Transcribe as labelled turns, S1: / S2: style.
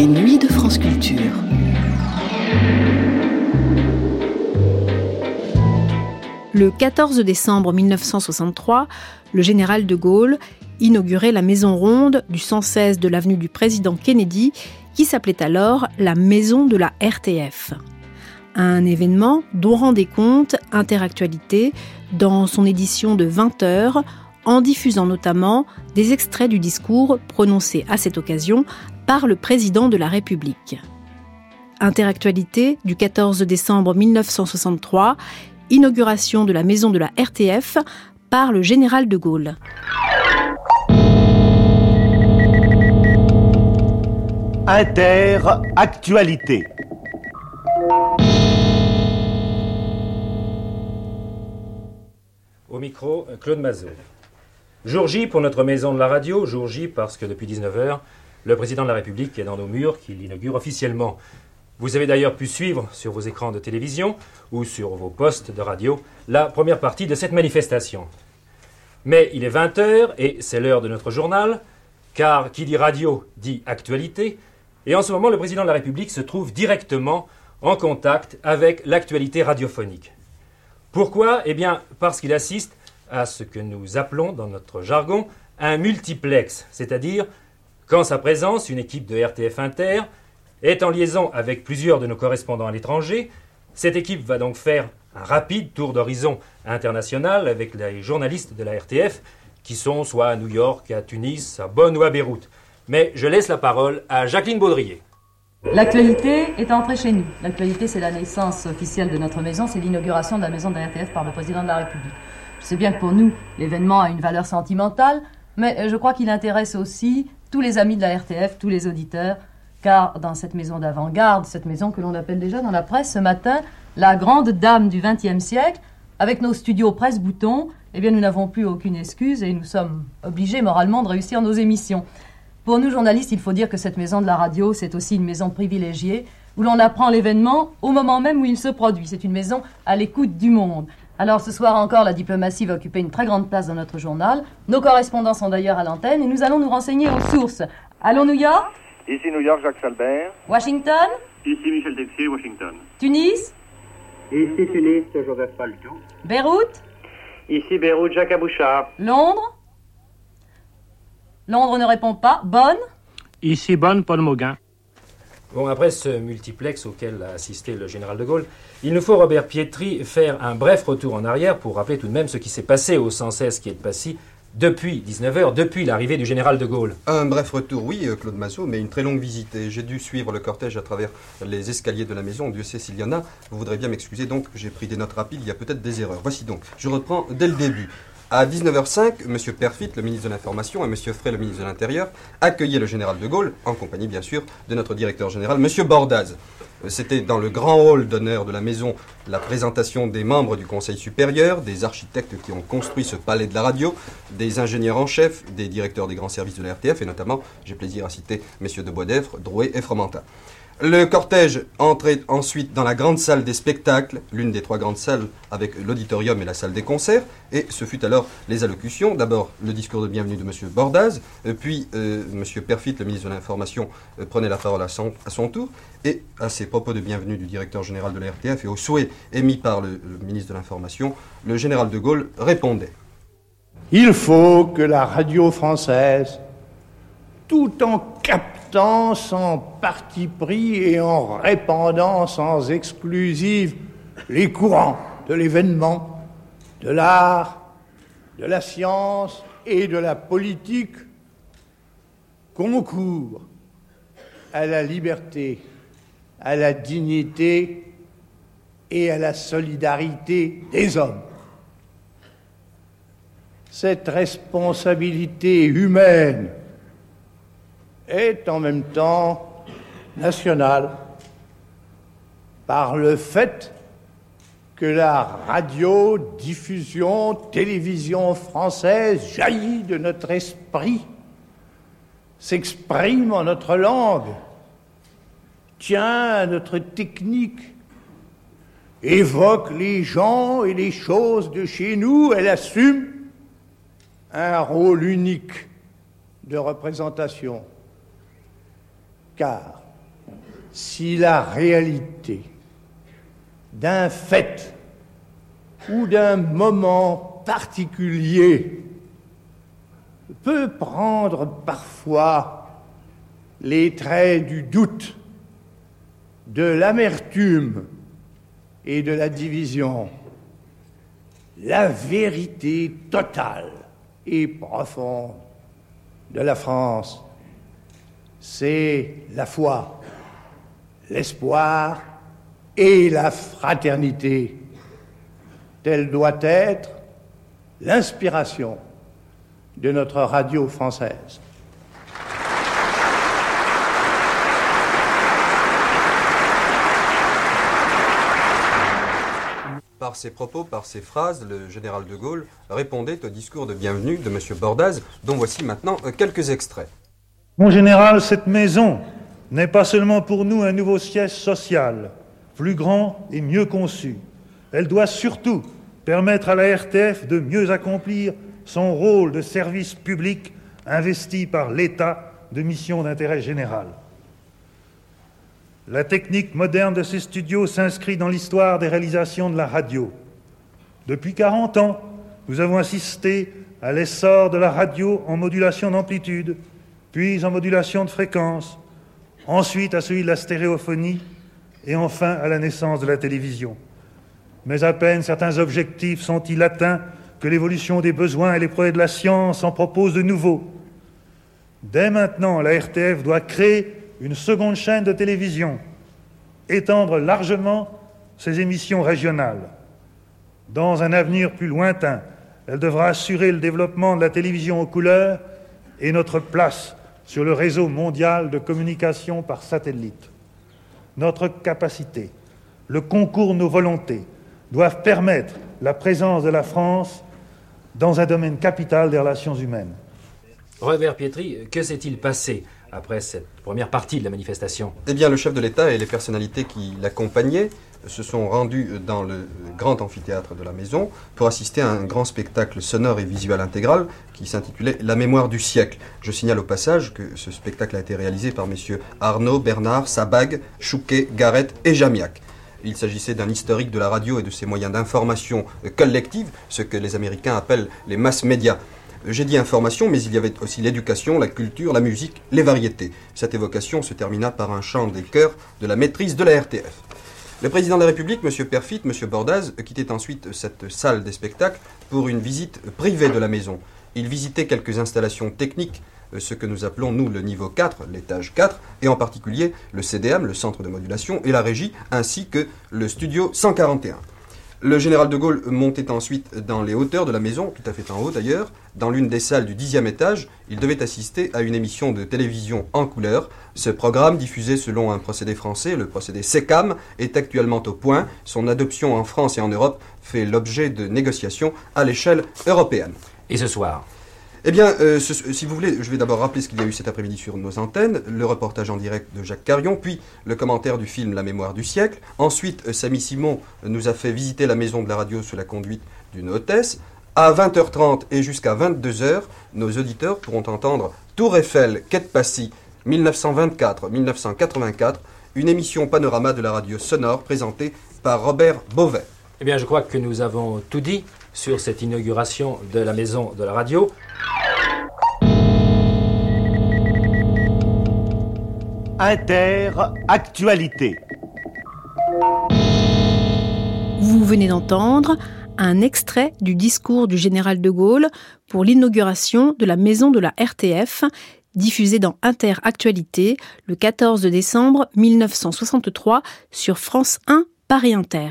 S1: Les nuits de France Culture.
S2: Le 14 décembre 1963, le général de Gaulle inaugurait la maison ronde du 116 de l'avenue du président Kennedy, qui s'appelait alors la maison de la RTF. Un événement dont rendait compte Interactualité dans son édition de 20 heures, en diffusant notamment des extraits du discours prononcé à cette occasion par le président de la République. Interactualité du 14 décembre 1963, inauguration de la maison de la RTF par le général de Gaulle.
S3: Interactualité.
S4: Au micro, Claude Mazot. Jour J pour notre maison de la radio, jour J parce que depuis 19h, le président de la République est dans nos murs qui l'inaugure officiellement. Vous avez d'ailleurs pu suivre sur vos écrans de télévision ou sur vos postes de radio la première partie de cette manifestation. Mais il est 20h et c'est l'heure de notre journal, car qui dit radio dit actualité, et en ce moment le président de la République se trouve directement en contact avec l'actualité radiophonique. Pourquoi? Eh bien parce qu'il assiste à ce que nous appelons dans notre jargon un multiplex, c'est-à-dire qu'en sa présence, une équipe de RTF Inter est en liaison avec plusieurs de nos correspondants à l'étranger. Cette équipe va donc faire un rapide tour d'horizon international avec les journalistes de la RTF qui sont soit à New York, à Tunis, à Bonn ou à Beyrouth. Mais je laisse la parole à Jacqueline Baudrier.
S5: L'actualité est entrée chez nous. L'actualité, c'est la naissance officielle de notre maison, c'est l'inauguration de la maison de la RTF par le président de la République. Je sais bien que pour nous, l'événement a une valeur sentimentale, mais je crois qu'il intéresse aussi tous les amis de la RTF, tous les auditeurs, car dans cette maison d'avant-garde, cette maison que l'on appelle déjà dans la presse ce matin, la grande dame du XXe siècle, avec nos studios presse-bouton, eh bien nous n'avons plus aucune excuse et nous sommes obligés moralement de réussir nos émissions. Pour nous journalistes, il faut dire que cette maison de la radio, c'est aussi une maison privilégiée où l'on apprend l'événement au moment même où il se produit. C'est une maison à l'écoute du monde. Alors ce soir encore, la diplomatie va occuper une très grande place dans notre journal. Nos correspondants sont d'ailleurs à l'antenne et nous allons nous renseigner aux sources. Allons New York?
S6: Ici New York, Jacques Salbert.
S5: Washington?
S6: Ici Michel Texier, Washington.
S5: Tunis?
S7: Ici Tunis, Joseph Paltou.
S5: Beyrouth?
S7: Ici Beyrouth, Jacques Abouchard.
S5: Londres? Londres ne répond pas. Bonne?
S8: Ici Bonne, Paul Mauguin.
S4: Bon, après ce multiplex auquel a assisté le général de Gaulle, il nous faut, Robert Pietri, faire un bref retour en arrière pour rappeler tout de même ce qui s'est passé au 116 qui est de Passy depuis 19h, depuis l'arrivée du général de Gaulle.
S9: Un bref retour, oui, euh, Claude Massot, mais une très longue visite. J'ai dû suivre le cortège à travers les escaliers de la maison. Dieu sait s'il y en a. Vous voudrez bien m'excuser, donc j'ai pris des notes rapides. Il y a peut-être des erreurs. Voici donc, je reprends dès le début. À 19h05, M. Perfit, le ministre de l'Information, et M. Frey, le ministre de l'Intérieur, accueillaient le général de Gaulle, en compagnie bien sûr de notre directeur général, M. Bordaz. C'était dans le grand hall d'honneur de la maison la présentation des membres du Conseil supérieur, des architectes qui ont construit ce palais de la radio, des ingénieurs en chef, des directeurs des grands services de la RTF, et notamment, j'ai plaisir à citer messieurs de Boisdèvre, Drouet et Fromentin. Le cortège entrait ensuite dans la grande salle des spectacles, l'une des trois grandes salles avec l'auditorium et la salle des concerts, et ce fut alors les allocutions. D'abord le discours de bienvenue de M. Bordaz, euh, puis euh, M. Perfit, le ministre de l'Information, euh, prenait la parole à son, tour, et à ces propos de bienvenue du directeur général de la RTF et aux souhaits émis par le, le ministre de l'Information, le général de Gaulle répondait.
S10: Il faut que la radio française, tout en captant sans parti pris et en répandant sans exclusive les courants de l'événement, de l'art, de la science et de la politique, concourt à la liberté, à la dignité et à la solidarité des hommes. Cette responsabilité humaine est en même temps nationale par le fait que la radio-diffusion, télévision française jaillit de notre esprit, s'exprime en notre langue, tient à notre technique, évoque les gens et les choses de chez nous, elle assume un rôle unique de représentation car si la réalité d'un fait ou d'un moment particulier peut prendre parfois les traits du doute, de l'amertume et de la division. La vérité totale et profonde de la France, c'est la foi, l'espoir et la fraternité. Telle doit être l'inspiration de notre radio française.
S9: Par ses propos, par ses phrases, le général de Gaulle répondait au discours de bienvenue de M. Bordaz, dont voici maintenant quelques extraits.
S1: Mon général, cette maison n'est pas seulement pour nous un nouveau siège social, plus grand et mieux conçu. Elle doit surtout permettre à la RTF de mieux accomplir son rôle de service public investi par l'État de mission d'intérêt général. La technique moderne de ces studios s'inscrit dans l'histoire des réalisations de la radio. Depuis 40 ans, nous avons assisté à l'essor de la radio en modulation d'amplitude, puis en modulation de fréquence, ensuite à celui de la stéréophonie et enfin à la naissance de la télévision. Mais à peine certains objectifs sont-ils atteints que l'évolution des besoins et les progrès de la science en proposent de nouveaux. Dès maintenant, la RTF doit créer une seconde chaîne de télévision, étendre largement ses émissions régionales. Dans un avenir plus lointain, elle devra assurer le développement de la télévision aux couleurs et notre place sur le réseau mondial de communication par satellite. Notre capacité, le concours de nos volontés doivent permettre la présence de la France dans un domaine capital des relations humaines.
S4: Robert Pietri, que s'est-il passé après cette première partie de la manifestation?
S9: Eh bien, le chef de l'État et les personnalités qui l'accompagnaient se sont rendus dans le grand amphithéâtre de la maison pour assister à un grand spectacle sonore et visuel intégral qui s'intitulait La mémoire du siècle. Je signale au passage que ce spectacle a été réalisé par messieurs Arnaud, Bernard, Sabag, Chouquet, Garrett et Jamiac. Il s'agissait d'un historique de la radio et de ses moyens d'information collective, ce que les Américains appellent les mass médias. J'ai dit information, mais il y avait aussi l'éducation, la culture, la musique, les variétés. Cette évocation se termina par un chant des chœurs de la maîtrise de la RTF. Le président de la République, M. Perfit, M. Bordaz, quittait ensuite cette salle des spectacles pour une visite privée de la maison. Il visitait quelques installations techniques, ce que nous appelons, nous, le niveau 4, l'étage 4, et en particulier le CDM, le centre de modulation, et la régie, ainsi que le studio 141. Le général de Gaulle montait ensuite dans les hauteurs de la maison, tout à fait en haut d'ailleurs, dans l'une des salles du dixième étage. Il devait assister à une émission de télévision en couleur. Ce programme, diffusé selon un procédé français, le procédé SECAM, est actuellement au point. Son adoption en France et en Europe fait l'objet de négociations à l'échelle européenne.
S4: Et ce soir
S9: eh bien, euh, si vous voulez, je vais d'abord rappeler ce qu'il y a eu cet après-midi sur nos antennes, le reportage en direct de Jacques Carion, puis le commentaire du film La mémoire du siècle. Ensuite, euh, Samy Simon nous a fait visiter la maison de la radio sous la conduite d'une hôtesse. À 20h30 et jusqu'à 22h, nos auditeurs pourront entendre Tour Eiffel, Quête Passy, 1924-1984, une émission panorama de la radio sonore présentée par Robert Beauvais.
S4: Eh bien, je crois que nous avons tout dit sur cette inauguration de la maison de la radio.
S3: Inter-actualité.
S2: Vous venez d'entendre un extrait du discours du général de Gaulle pour l'inauguration de la maison de la RTF, diffusé dans Inter-Actualité le 14 décembre 1963 sur France 1 Paris Inter.